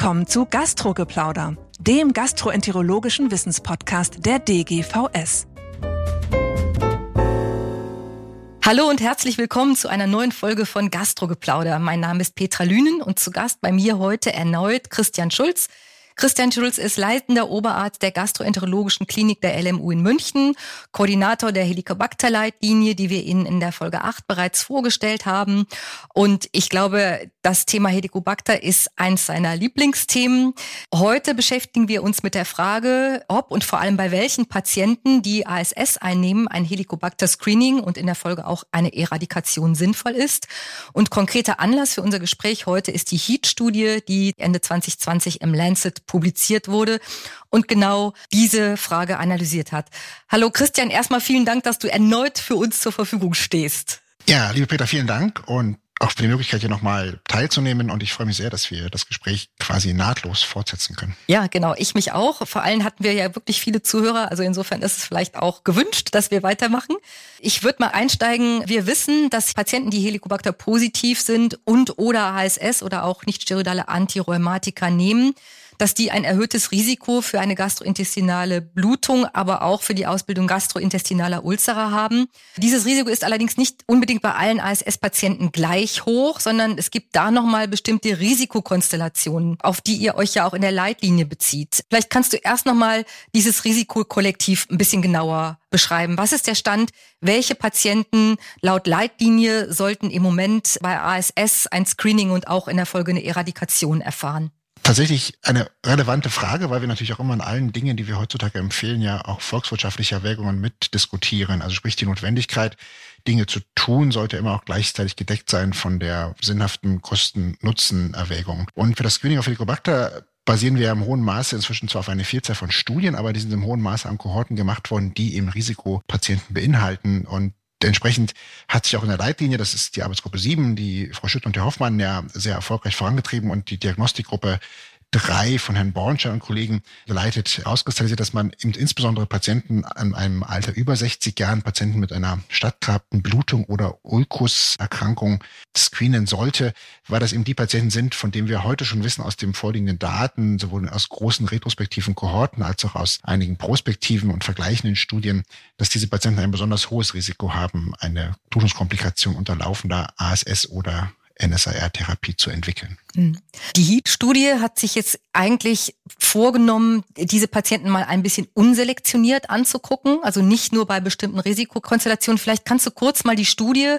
willkommen zu Gastrogeplauder, dem gastroenterologischen Wissenspodcast der DGVS. Hallo und herzlich willkommen zu einer neuen Folge von Gastrogeplauder. Mein Name ist Petra Lünen und zu Gast bei mir heute erneut Christian Schulz, Christian Schulz ist leitender Oberarzt der Gastroenterologischen Klinik der LMU in München, Koordinator der Helicobacter-Leitlinie, die wir Ihnen in der Folge 8 bereits vorgestellt haben. Und ich glaube, das Thema Helicobacter ist eins seiner Lieblingsthemen. Heute beschäftigen wir uns mit der Frage, ob und vor allem bei welchen Patienten, die ASS einnehmen, ein Helicobacter-Screening und in der Folge auch eine Eradikation sinnvoll ist. Und konkreter Anlass für unser Gespräch heute ist die HEAT-Studie, die Ende 2020 im Lancet publiziert wurde und genau diese Frage analysiert hat. Hallo Christian, erstmal vielen Dank, dass du erneut für uns zur Verfügung stehst. Ja, liebe Peter, vielen Dank und auch für die Möglichkeit, hier nochmal teilzunehmen. Und ich freue mich sehr, dass wir das Gespräch quasi nahtlos fortsetzen können. Ja, genau. Ich mich auch. Vor allem hatten wir ja wirklich viele Zuhörer. Also insofern ist es vielleicht auch gewünscht, dass wir weitermachen. Ich würde mal einsteigen. Wir wissen, dass Patienten, die Helicobacter positiv sind und oder HSS oder auch nicht steroidale Antirheumatika nehmen, dass die ein erhöhtes Risiko für eine gastrointestinale Blutung, aber auch für die Ausbildung gastrointestinaler Ulzera haben. Dieses Risiko ist allerdings nicht unbedingt bei allen ASS-Patienten gleich hoch, sondern es gibt da nochmal bestimmte Risikokonstellationen, auf die ihr euch ja auch in der Leitlinie bezieht. Vielleicht kannst du erst nochmal dieses Risikokollektiv ein bisschen genauer beschreiben. Was ist der Stand? Welche Patienten laut Leitlinie sollten im Moment bei ASS ein Screening und auch in der Folge eine Eradikation erfahren? Tatsächlich eine relevante Frage, weil wir natürlich auch immer in allen Dingen, die wir heutzutage empfehlen, ja auch volkswirtschaftliche Erwägungen mitdiskutieren. Also sprich die Notwendigkeit, Dinge zu tun, sollte immer auch gleichzeitig gedeckt sein von der sinnhaften Kosten-Nutzen-Erwägung. Und für das Screening auf Helicobacter basieren wir im hohen Maße inzwischen zwar auf eine Vielzahl von Studien, aber die sind im hohen Maße an Kohorten gemacht worden, die eben Risikopatienten beinhalten. Und Entsprechend hat sich auch in der Leitlinie, das ist die Arbeitsgruppe 7, die Frau Schütt und der Hoffmann ja sehr erfolgreich vorangetrieben und die Diagnostikgruppe drei von Herrn Bornstein und Kollegen geleitet, auskristallisiert, dass man insbesondere Patienten an einem Alter über 60 Jahren, Patienten mit einer stattgehabten Blutung oder Ulkuserkrankung screenen sollte, weil das eben die Patienten sind, von denen wir heute schon wissen aus den vorliegenden Daten, sowohl aus großen retrospektiven Kohorten als auch aus einigen prospektiven und vergleichenden Studien, dass diese Patienten ein besonders hohes Risiko haben, eine Blutungskomplikation unter laufender ASS oder NSAR-Therapie zu entwickeln. Mhm. Die HEAT-Studie hat sich jetzt eigentlich vorgenommen, diese Patienten mal ein bisschen unselektioniert anzugucken, also nicht nur bei bestimmten Risikokonstellationen. Vielleicht kannst du kurz mal die Studie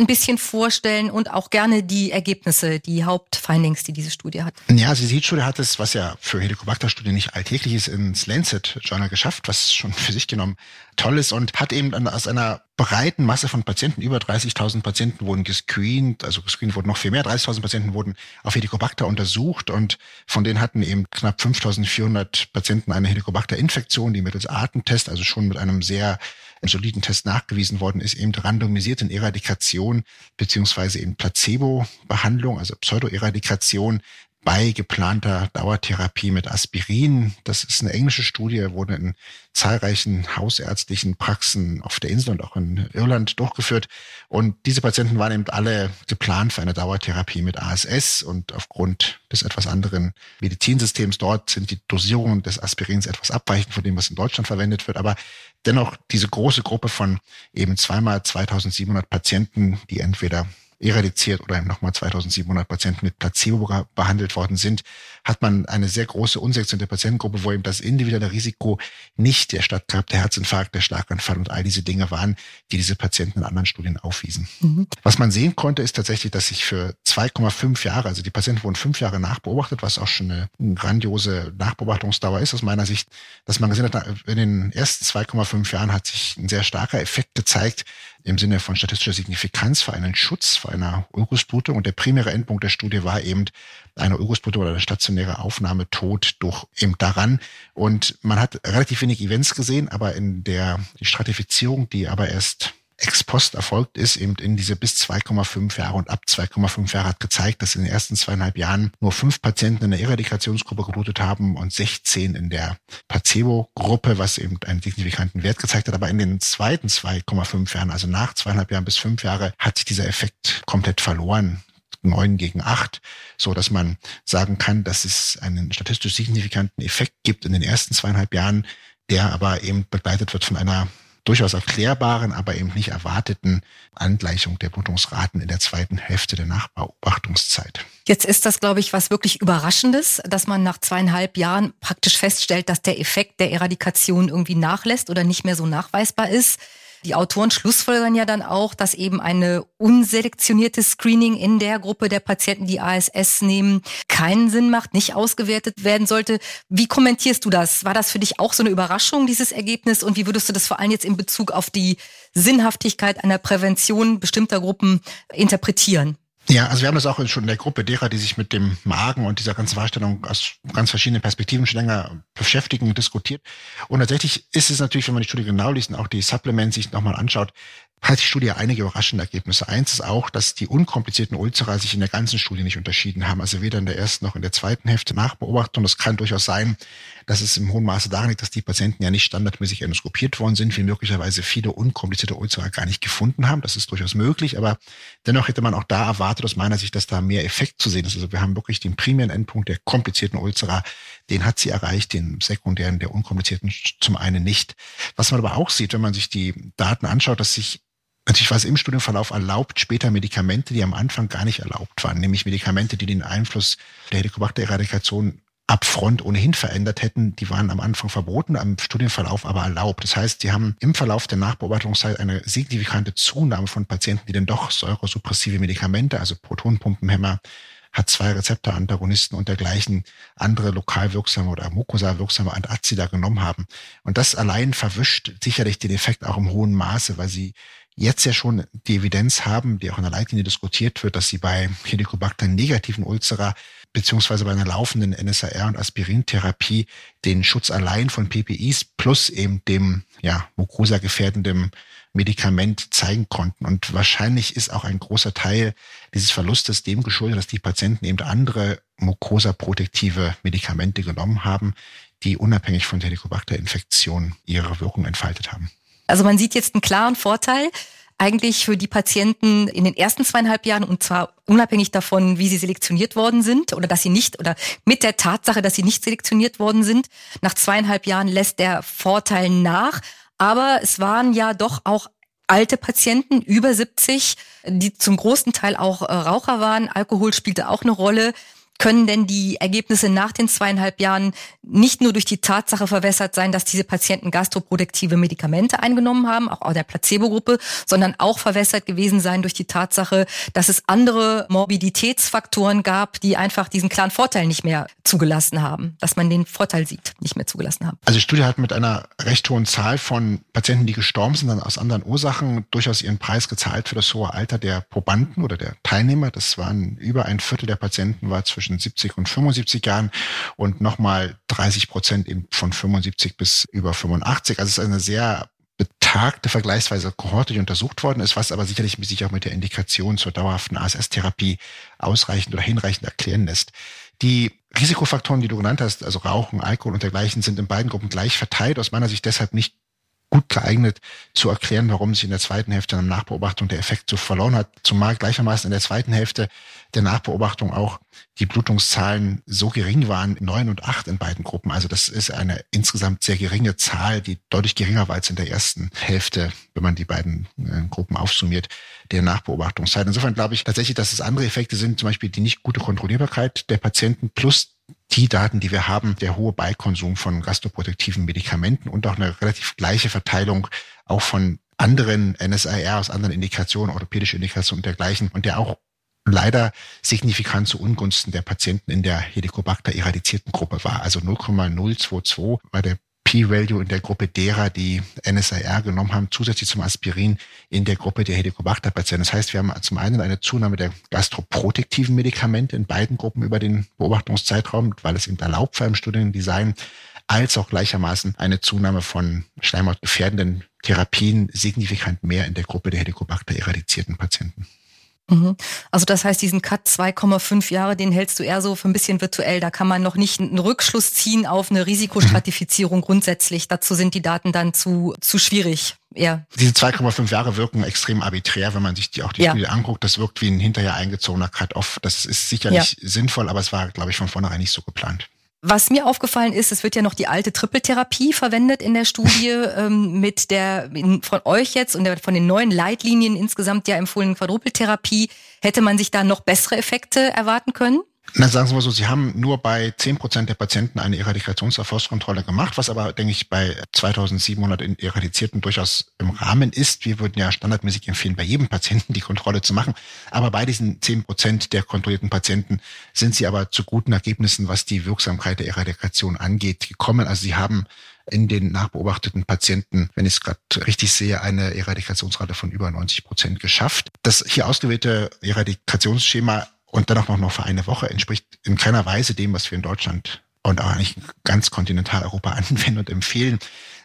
ein bisschen vorstellen und auch gerne die Ergebnisse, die Hauptfindings, die diese Studie hat. Ja, also die HEAT-Studie hat es, was ja für Helicobacter-Studien nicht alltäglich ist, ins Lancet-Journal geschafft, was schon für sich genommen toll ist und hat eben aus einer breiten Masse von Patienten, über 30.000 Patienten wurden gescreent, also gescreent wurden noch viel mehr, 30.000 Patienten wurden auf Helicobacter untersucht und von denen hatten eben knapp 5.400 Patienten eine Helicobacter-Infektion, die mittels Atemtest, also schon mit einem sehr soliden Test nachgewiesen worden ist, eben randomisiert in Eradikation beziehungsweise in Placebo-Behandlung, also Pseudoeradikation bei geplanter Dauertherapie mit Aspirin. Das ist eine englische Studie, wurde in zahlreichen hausärztlichen Praxen auf der Insel und auch in Irland durchgeführt. Und diese Patienten waren eben alle geplant für eine Dauertherapie mit ASS und aufgrund des etwas anderen Medizinsystems dort sind die Dosierungen des Aspirins etwas abweichend von dem, was in Deutschland verwendet wird. Aber dennoch diese große Gruppe von eben zweimal 2700 Patienten, die entweder eradiziert oder nochmal 2700 Patienten mit Placebo behandelt worden sind, hat man eine sehr große unselektionierte Patientengruppe, wo eben das individuelle Risiko nicht der stattgehabte Herzinfarkt, der Schlaganfall und all diese Dinge waren, die diese Patienten in anderen Studien aufwiesen. Mhm. Was man sehen konnte, ist tatsächlich, dass sich für 2,5 Jahre, also die Patienten wurden fünf Jahre nachbeobachtet, was auch schon eine grandiose Nachbeobachtungsdauer ist aus meiner Sicht, dass man gesehen hat, in den ersten 2,5 Jahren hat sich ein sehr starker Effekt gezeigt, im Sinne von statistischer Signifikanz für einen Schutz vor einer Ulkusblutung. Und der primäre Endpunkt der Studie war eben eine Ulkusblutung oder eine stationäre Aufnahme tot durch eben daran. Und man hat relativ wenig Events gesehen, aber in der Stratifizierung, die aber erst ex post erfolgt ist, eben in diese bis 2,5 Jahre und ab 2,5 Jahre hat gezeigt, dass in den ersten zweieinhalb Jahren nur fünf Patienten in der Eradikationsgruppe geblutet haben und 16 in der Placebo-Gruppe, was eben einen signifikanten Wert gezeigt hat. Aber in den zweiten 2,5 Jahren, also nach zweieinhalb Jahren bis fünf Jahre, hat sich dieser Effekt komplett verloren neun gegen acht, so dass man sagen kann, dass es einen statistisch signifikanten Effekt gibt in den ersten zweieinhalb Jahren, der aber eben begleitet wird von einer durchaus erklärbaren, aber eben nicht erwarteten Angleichung der Blutungsraten in der zweiten Hälfte der Nachbeobachtungszeit. Jetzt ist das, glaube ich, was wirklich Überraschendes, dass man nach zweieinhalb Jahren praktisch feststellt, dass der Effekt der Eradikation irgendwie nachlässt oder nicht mehr so nachweisbar ist. Die Autoren schlussfolgern ja dann auch, dass eben eine unselektionierte Screening in der Gruppe der Patienten, die ASS nehmen, keinen Sinn macht, nicht ausgewertet werden sollte. Wie kommentierst du das? War das für dich auch so eine Überraschung, dieses Ergebnis? Und wie würdest du das vor allem jetzt in Bezug auf die Sinnhaftigkeit einer Prävention bestimmter Gruppen interpretieren? Ja, also wir haben das auch schon in der Gruppe derer, die sich mit dem Magen und dieser ganzen Wahrstellung aus ganz verschiedenen Perspektiven schon länger beschäftigen, diskutiert. Und tatsächlich ist es natürlich, wenn man die Studie genau liest und auch die Supplements sich nochmal anschaut, hat die Studie einige überraschende Ergebnisse. Eins ist auch, dass die unkomplizierten Ulzera sich in der ganzen Studie nicht unterschieden haben. Also weder in der ersten noch in der zweiten Hälfte Nachbeobachtung. Das kann durchaus sein, dass es im hohen Maße daran liegt, dass die Patienten ja nicht standardmäßig endoskopiert worden sind, wie möglicherweise viele unkomplizierte Ulzera gar nicht gefunden haben. Das ist durchaus möglich, aber dennoch hätte man auch da erwartet aus meiner Sicht, dass da mehr Effekt zu sehen ist. Also wir haben wirklich den primären Endpunkt der komplizierten Ulzera, den hat sie erreicht, den sekundären der unkomplizierten zum einen nicht. Was man aber auch sieht, wenn man sich die Daten anschaut, dass sich Natürlich war es im Studienverlauf erlaubt, später Medikamente, die am Anfang gar nicht erlaubt waren, nämlich Medikamente, die den Einfluss der Helicobacter-Eradikation ab Front ohnehin verändert hätten, die waren am Anfang verboten, am Studienverlauf aber erlaubt. Das heißt, die haben im Verlauf der Nachbeobachtungszeit eine signifikante Zunahme von Patienten, die denn doch säuresuppressive Medikamente, also Protonpumpenhämmer, H2-Rezeptorantagonisten und dergleichen andere lokal wirksame oder mukosa wirksame Antazida genommen haben. Und das allein verwischt sicherlich den Effekt auch im hohen Maße, weil sie jetzt ja schon die Evidenz haben, die auch in der Leitlinie diskutiert wird, dass sie bei Helicobacter negativen Ulcera beziehungsweise bei einer laufenden NSAR- und Aspirintherapie den Schutz allein von PPIs plus eben dem ja, mucosa-gefährdenden Medikament zeigen konnten. Und wahrscheinlich ist auch ein großer Teil dieses Verlustes dem geschuldet, dass die Patienten eben andere mucosa-protektive Medikamente genommen haben, die unabhängig von der Helicobacter-Infektion ihre Wirkung entfaltet haben. Also man sieht jetzt einen klaren Vorteil eigentlich für die Patienten in den ersten zweieinhalb Jahren und zwar unabhängig davon, wie sie selektioniert worden sind oder dass sie nicht oder mit der Tatsache, dass sie nicht selektioniert worden sind. Nach zweieinhalb Jahren lässt der Vorteil nach. Aber es waren ja doch auch alte Patienten über 70, die zum großen Teil auch äh, Raucher waren. Alkohol spielte auch eine Rolle können denn die Ergebnisse nach den zweieinhalb Jahren nicht nur durch die Tatsache verwässert sein, dass diese Patienten gastroproduktive Medikamente eingenommen haben, auch der Placebo-Gruppe, sondern auch verwässert gewesen sein durch die Tatsache, dass es andere Morbiditätsfaktoren gab, die einfach diesen klaren Vorteil nicht mehr zugelassen haben, dass man den Vorteil sieht, nicht mehr zugelassen haben. Also die Studie hat mit einer recht hohen Zahl von Patienten, die gestorben sind, dann aus anderen Ursachen durchaus ihren Preis gezahlt für das hohe Alter der Probanden oder der Teilnehmer. Das waren über ein Viertel der Patienten war zwischen zwischen 70 und 75 Jahren und nochmal 30 Prozent eben von 75 bis über 85. Also es ist eine sehr betagte Vergleichsweise Kohorte, die untersucht worden ist, was aber sicherlich sich auch mit der Indikation zur dauerhaften ASS-Therapie ausreichend oder hinreichend erklären lässt. Die Risikofaktoren, die du genannt hast, also Rauchen, Alkohol und dergleichen, sind in beiden Gruppen gleich verteilt. Aus meiner Sicht deshalb nicht gut geeignet zu erklären, warum sich in der zweiten Hälfte der Nachbeobachtung der Effekt so verloren hat, zumal gleichermaßen in der zweiten Hälfte der Nachbeobachtung auch die Blutungszahlen so gering waren, neun und acht in beiden Gruppen. Also das ist eine insgesamt sehr geringe Zahl, die deutlich geringer war als in der ersten Hälfte, wenn man die beiden äh, Gruppen aufsummiert, der Nachbeobachtungszeit. Insofern glaube ich tatsächlich, dass es andere Effekte sind, zum Beispiel die nicht gute Kontrollierbarkeit der Patienten plus die Daten, die wir haben, der hohe Beikonsum von gastroprotektiven Medikamenten und auch eine relativ gleiche Verteilung auch von anderen NSAR aus anderen Indikationen, orthopädische Indikationen und dergleichen und der auch leider signifikant zu Ungunsten der Patienten in der Helicobacter eradizierten Gruppe war. Also 0,022 war der P-Value in der Gruppe derer, die NSAR genommen haben, zusätzlich zum Aspirin in der Gruppe der Helicobacter-Patienten. Das heißt, wir haben zum einen eine Zunahme der gastroprotektiven Medikamente in beiden Gruppen über den Beobachtungszeitraum, weil es eben erlaubt war im Studiendesign, als auch gleichermaßen eine Zunahme von schleimhautgefährdenden Therapien signifikant mehr in der Gruppe der Helicobacter eradizierten Patienten. Mhm. Also das heißt, diesen Cut 2,5 Jahre, den hältst du eher so für ein bisschen virtuell. Da kann man noch nicht einen Rückschluss ziehen auf eine Risikostratifizierung grundsätzlich. Dazu sind die Daten dann zu, zu schwierig. Ja. Diese 2,5 Jahre wirken extrem arbiträr, wenn man sich die auch die ja. Studie anguckt. Das wirkt wie ein hinterher eingezogener Cut-off. Das ist sicherlich ja. sinnvoll, aber es war, glaube ich, von vornherein nicht so geplant. Was mir aufgefallen ist, es wird ja noch die alte Trippeltherapie verwendet in der Studie ähm, mit der von euch jetzt und der, von den neuen Leitlinien insgesamt ja empfohlenen Quadrupeltherapie. Hätte man sich da noch bessere Effekte erwarten können? Na, sagen Sie mal so, Sie haben nur bei 10 Prozent der Patienten eine Eradikationserfolgskontrolle gemacht, was aber, denke ich, bei 2700 Eradizierten durchaus im Rahmen ist. Wir würden ja standardmäßig empfehlen, bei jedem Patienten die Kontrolle zu machen. Aber bei diesen 10 Prozent der kontrollierten Patienten sind Sie aber zu guten Ergebnissen, was die Wirksamkeit der Eradikation angeht, gekommen. Also Sie haben in den nachbeobachteten Patienten, wenn ich es gerade richtig sehe, eine Eradikationsrate von über 90 Prozent geschafft. Das hier ausgewählte Eradikationsschema und dann auch noch für eine Woche entspricht in keiner Weise dem, was wir in Deutschland und auch eigentlich ganz Kontinentaleuropa anwenden und empfehlen,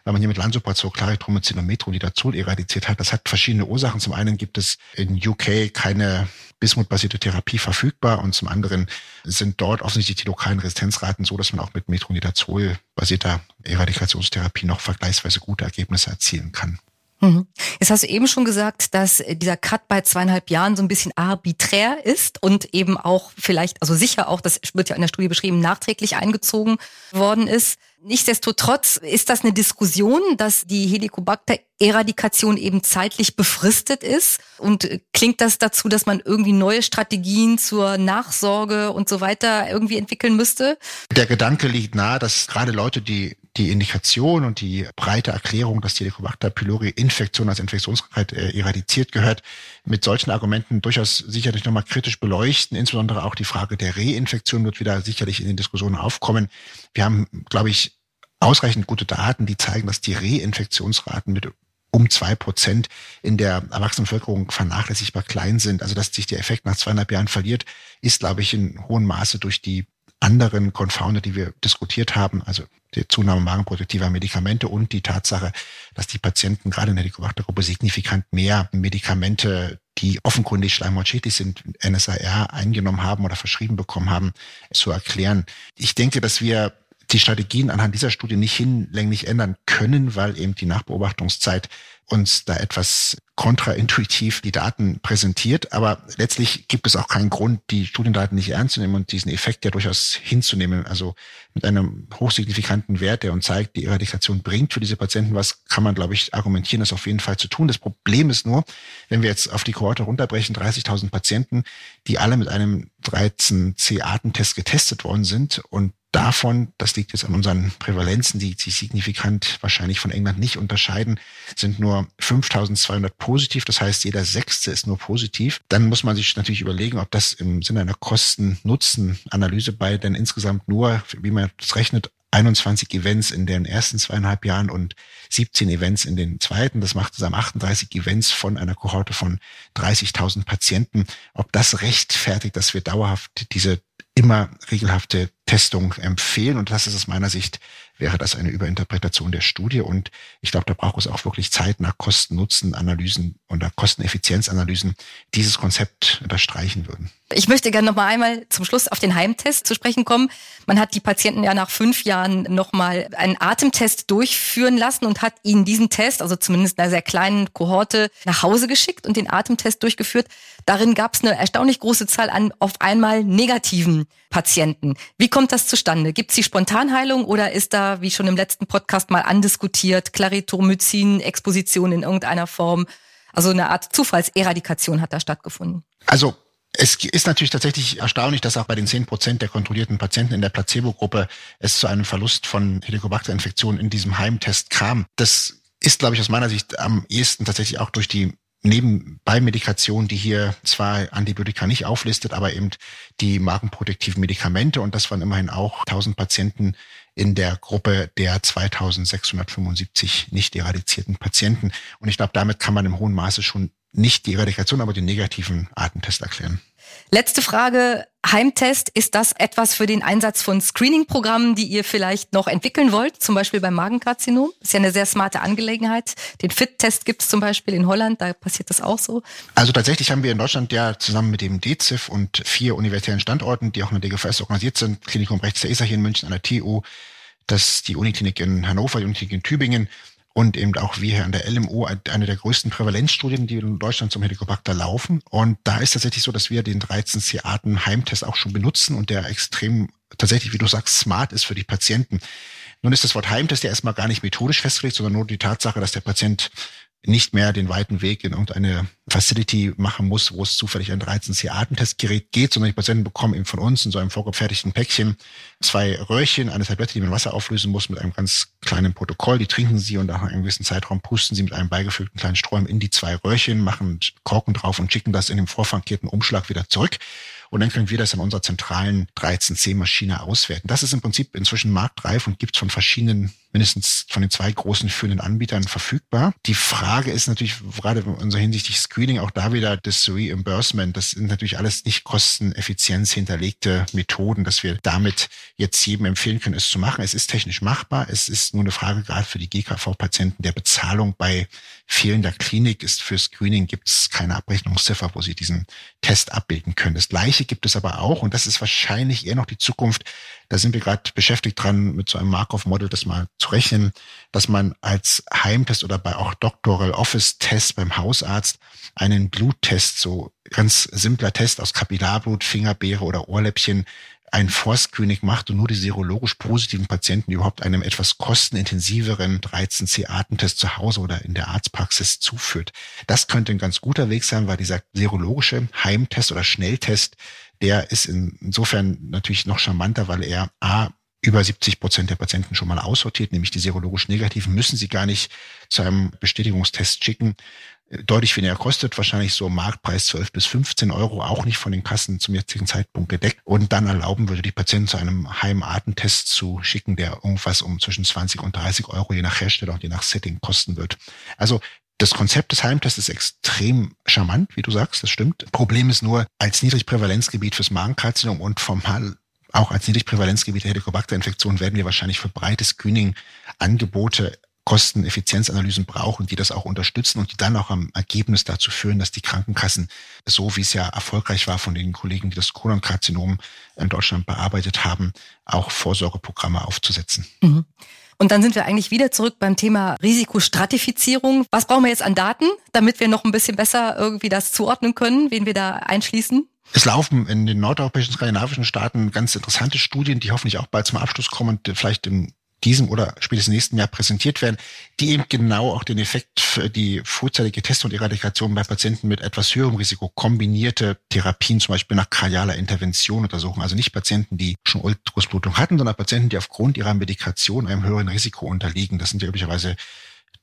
weil man hier mit Lansoprazol, Clarithromycin und Metronidazol eradiziert hat. Das hat verschiedene Ursachen. Zum einen gibt es in UK keine Bismut-basierte Therapie verfügbar und zum anderen sind dort offensichtlich die lokalen Resistenzraten so, dass man auch mit Metronidazol-basierter Eradikationstherapie noch vergleichsweise gute Ergebnisse erzielen kann. Mhm. Jetzt hast du eben schon gesagt, dass dieser Cut bei zweieinhalb Jahren so ein bisschen arbiträr ist und eben auch vielleicht, also sicher auch, das wird ja in der Studie beschrieben, nachträglich eingezogen worden ist. Nichtsdestotrotz ist das eine Diskussion, dass die Helicobacter-Eradikation eben zeitlich befristet ist. Und klingt das dazu, dass man irgendwie neue Strategien zur Nachsorge und so weiter irgendwie entwickeln müsste? Der Gedanke liegt nahe, dass gerade Leute, die die Indikation und die breite Erklärung, dass die Helicobacter pylori Infektion als Infektionskrankheit äh, eradiziert gehört, mit solchen Argumenten durchaus sicherlich nochmal kritisch beleuchten. Insbesondere auch die Frage der Reinfektion wird wieder sicherlich in den Diskussionen aufkommen. Wir haben, glaube ich, ausreichend gute Daten, die zeigen, dass die Reinfektionsraten mit um zwei Prozent in der erwachsenen Bevölkerung vernachlässigbar klein sind. Also dass sich der Effekt nach zweieinhalb Jahren verliert, ist, glaube ich, in hohem Maße durch die anderen Confounder, die wir diskutiert haben, also die Zunahme magenprotektiver Medikamente und die Tatsache, dass die Patienten gerade in der Helicobacter-Gruppe signifikant mehr Medikamente, die offenkundig schleimhautschädlich sind, NSAR eingenommen haben oder verschrieben bekommen haben, zu erklären. Ich denke, dass wir die Strategien anhand dieser Studie nicht hinlänglich ändern können, weil eben die Nachbeobachtungszeit uns da etwas kontraintuitiv die Daten präsentiert. Aber letztlich gibt es auch keinen Grund, die Studiendaten nicht ernst zu nehmen und diesen Effekt ja durchaus hinzunehmen. Also mit einem hochsignifikanten Wert, der uns zeigt, die Eradikation bringt für diese Patienten was, kann man, glaube ich, argumentieren, das auf jeden Fall zu tun. Das Problem ist nur, wenn wir jetzt auf die Kohorte runterbrechen, 30.000 Patienten, die alle mit einem 13C-Artentest getestet worden sind und davon, das liegt jetzt an unseren Prävalenzen, die sich signifikant wahrscheinlich von England nicht unterscheiden, sind nur 5200 positiv. Das heißt, jeder Sechste ist nur positiv. Dann muss man sich natürlich überlegen, ob das im Sinne einer Kosten-Nutzen-Analyse bei denn insgesamt nur, wie man das rechnet, 21 Events in den ersten zweieinhalb Jahren und 17 Events in den zweiten. Das macht zusammen 38 Events von einer Kohorte von 30.000 Patienten. Ob das rechtfertigt, dass wir dauerhaft diese immer regelhafte Testung empfehlen. Und das ist aus meiner Sicht, wäre das eine Überinterpretation der Studie. Und ich glaube, da braucht es auch wirklich Zeit nach Kosten-Nutzen-Analysen oder Kosteneffizienzanalysen dieses Konzept unterstreichen würden. Ich möchte gerne noch mal einmal zum Schluss auf den Heimtest zu sprechen kommen. Man hat die Patienten ja nach fünf Jahren noch mal einen Atemtest durchführen lassen und hat ihnen diesen Test, also zumindest einer sehr kleinen Kohorte, nach Hause geschickt und den Atemtest durchgeführt. Darin gab es eine erstaunlich große Zahl an auf einmal negativen Patienten. Wie kommt das zustande? Gibt es die Spontanheilung oder ist da, wie schon im letzten Podcast mal andiskutiert, Claritromycin-Exposition in irgendeiner Form? Also eine Art Zufallseradikation hat da stattgefunden. Also es ist natürlich tatsächlich erstaunlich, dass auch bei den zehn Prozent der kontrollierten Patienten in der Placebo-Gruppe es zu einem Verlust von Helicobacter-Infektionen in diesem Heimtest kam. Das ist, glaube ich, aus meiner Sicht am ehesten tatsächlich auch durch die Nebenbeimedikation, die hier zwar Antibiotika nicht auflistet, aber eben die magenprotektiven Medikamente. Und das waren immerhin auch 1000 Patienten in der Gruppe der 2675 nicht eradizierten Patienten. Und ich glaube, damit kann man im hohen Maße schon nicht die Eradikation, aber den negativen Artentest erklären. Letzte Frage. Heimtest, ist das etwas für den Einsatz von Screening-Programmen, die ihr vielleicht noch entwickeln wollt, zum Beispiel beim Magenkarzinom? Ist ja eine sehr smarte Angelegenheit. Den FIT-Test gibt es zum Beispiel in Holland, da passiert das auch so. Also tatsächlich haben wir in Deutschland ja zusammen mit dem DZIF und vier universitären Standorten, die auch in der DGVS organisiert sind, Klinikum Rechts der ESA hier in München an der TU, das die Uniklinik in Hannover, die Uniklinik in Tübingen und eben auch wir hier an der LMU eine der größten Prävalenzstudien, die in Deutschland zum Helicobacter laufen. Und da ist tatsächlich so, dass wir den 13C-Arten Heimtest auch schon benutzen und der extrem tatsächlich, wie du sagst, smart ist für die Patienten. Nun ist das Wort Heimtest ja erstmal gar nicht methodisch festgelegt, sondern nur die Tatsache, dass der Patient nicht mehr den weiten Weg in irgendeine Facility machen muss, wo es zufällig ein 13C-Atemtestgerät geht, sondern die Patienten bekommen eben von uns in so einem vorgefertigten Päckchen zwei Röhrchen, eine Tablette, die man Wasser auflösen muss, mit einem ganz kleinen Protokoll. Die trinken sie und nach einem gewissen Zeitraum pusten sie mit einem beigefügten kleinen Sträum in die zwei Röhrchen, machen Korken drauf und schicken das in dem vorfrankierten Umschlag wieder zurück. Und dann können wir das in unserer zentralen 13C-Maschine auswerten. Das ist im Prinzip inzwischen marktreif und gibt von verschiedenen mindestens von den zwei großen führenden Anbietern verfügbar. Die Frage ist natürlich gerade in unserer hinsichtlich Screening auch da wieder das Reimbursement. Das sind natürlich alles nicht kosteneffizienz hinterlegte Methoden, dass wir damit jetzt jedem empfehlen können, es zu machen. Es ist technisch machbar. Es ist nur eine Frage gerade für die GKV-Patienten der Bezahlung bei fehlender Klinik ist für Screening gibt es keine Abrechnungsziffer, wo sie diesen Test abbilden können. Das Gleiche gibt es aber auch und das ist wahrscheinlich eher noch die Zukunft. Da sind wir gerade beschäftigt dran, mit so einem Markov-Model das mal zu rechnen, dass man als Heimtest oder bei auch Doctoral Office Test beim Hausarzt einen Bluttest, so ganz simpler Test aus Kapillarblut, Fingerbeere oder Ohrläppchen, ein Vorscreening macht und nur die serologisch positiven Patienten überhaupt einem etwas kostenintensiveren 13C-Artentest zu Hause oder in der Arztpraxis zuführt. Das könnte ein ganz guter Weg sein, weil dieser serologische Heimtest oder Schnelltest der ist insofern natürlich noch charmanter, weil er A, über 70 Prozent der Patienten schon mal aussortiert, nämlich die serologisch Negativen müssen sie gar nicht zu einem Bestätigungstest schicken. Deutlich weniger kostet, wahrscheinlich so Marktpreis 12 bis 15 Euro, auch nicht von den Kassen zum jetzigen Zeitpunkt gedeckt. Und dann erlauben würde, die Patienten zu einem Heimartentest zu schicken, der irgendwas um zwischen 20 und 30 Euro je nach Hersteller und je nach Setting kosten wird. Also das Konzept des Heimtests ist extrem charmant, wie du sagst, das stimmt. Problem ist nur, als Niedrigprävalenzgebiet fürs Magenkarzinom und formal auch als Niedrigprävalenzgebiet der Helicobacter-Infektion werden wir wahrscheinlich für breite Screening-Angebote Kosteneffizienzanalysen brauchen, die das auch unterstützen und die dann auch am Ergebnis dazu führen, dass die Krankenkassen, so wie es ja erfolgreich war von den Kollegen, die das Kolonkarzinom in Deutschland bearbeitet haben, auch Vorsorgeprogramme aufzusetzen. Mhm. Und dann sind wir eigentlich wieder zurück beim Thema Risikostratifizierung. Was brauchen wir jetzt an Daten, damit wir noch ein bisschen besser irgendwie das zuordnen können, wen wir da einschließen? Es laufen in den nordeuropäischen, skandinavischen Staaten ganz interessante Studien, die hoffentlich auch bald zum Abschluss kommen und vielleicht im diesem oder spätestens nächsten Jahr präsentiert werden, die eben genau auch den Effekt für die frühzeitige Test- und Eradikation bei Patienten mit etwas höherem Risiko kombinierte Therapien, zum Beispiel nach kardialer Intervention untersuchen. Also nicht Patienten, die schon Ultrasblutung hatten, sondern Patienten, die aufgrund ihrer Medikation einem höheren Risiko unterliegen. Das sind ja üblicherweise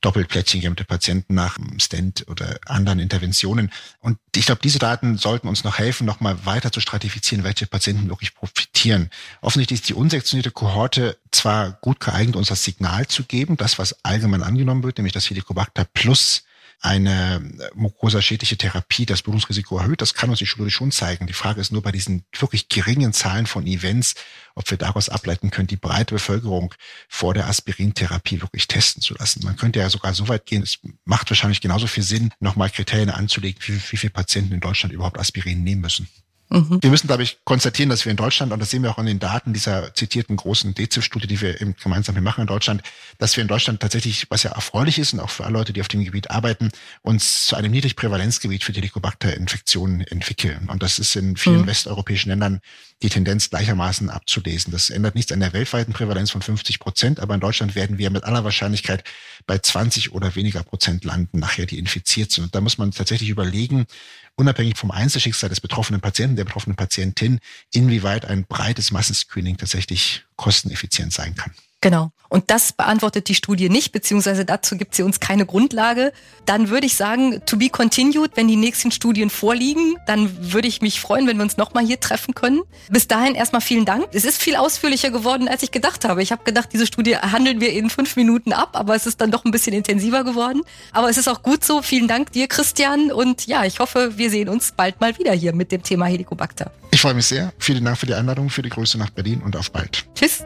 Doppelplättchen gehemmte Patienten nach Stent oder anderen Interventionen. Und ich glaube, diese Daten sollten uns noch helfen, noch mal weiter zu stratifizieren, welche Patienten wirklich profitieren. Offensichtlich ist die unsektionierte Kohorte zwar gut geeignet, uns das Signal zu geben, das, was allgemein angenommen wird, nämlich das Helicobacter plus eine mukosaschädliche Therapie das Blutungsrisiko erhöht. Das kann uns die Studie schon zeigen. Die Frage ist nur bei diesen wirklich geringen Zahlen von Events, ob wir daraus ableiten können, die breite Bevölkerung vor der Aspirintherapie wirklich testen zu lassen. Man könnte ja sogar so weit gehen, es macht wahrscheinlich genauso viel Sinn, nochmal Kriterien anzulegen, wie, wie viele Patienten in Deutschland überhaupt Aspirin nehmen müssen. Mhm. Wir müssen, glaube ich, konstatieren, dass wir in Deutschland, und das sehen wir auch an den Daten dieser zitierten großen DZIF-Studie, die wir eben gemeinsam hier machen in Deutschland, dass wir in Deutschland tatsächlich, was ja erfreulich ist und auch für alle Leute, die auf dem Gebiet arbeiten, uns zu einem Niedrigprävalenzgebiet für die Helicobacter-Infektionen entwickeln. Und das ist in vielen mhm. westeuropäischen Ländern die Tendenz gleichermaßen abzulesen. Das ändert nichts an der weltweiten Prävalenz von 50 Prozent, aber in Deutschland werden wir mit aller Wahrscheinlichkeit bei 20 oder weniger Prozent landen, nachher die infiziert sind. Und da muss man tatsächlich überlegen, unabhängig vom Einzelschicksal des betroffenen Patienten, der betroffenen Patientin, inwieweit ein breites Massenscreening tatsächlich kosteneffizient sein kann. Genau. Und das beantwortet die Studie nicht, beziehungsweise dazu gibt sie uns keine Grundlage. Dann würde ich sagen, to be continued, wenn die nächsten Studien vorliegen, dann würde ich mich freuen, wenn wir uns nochmal hier treffen können. Bis dahin erstmal vielen Dank. Es ist viel ausführlicher geworden, als ich gedacht habe. Ich habe gedacht, diese Studie handeln wir in fünf Minuten ab, aber es ist dann doch ein bisschen intensiver geworden. Aber es ist auch gut so. Vielen Dank dir, Christian. Und ja, ich hoffe, wir sehen uns bald mal wieder hier mit dem Thema Helicobacter. Ich freue mich sehr. Vielen Dank für die Einladung, für die Grüße nach Berlin und auf bald. Tschüss.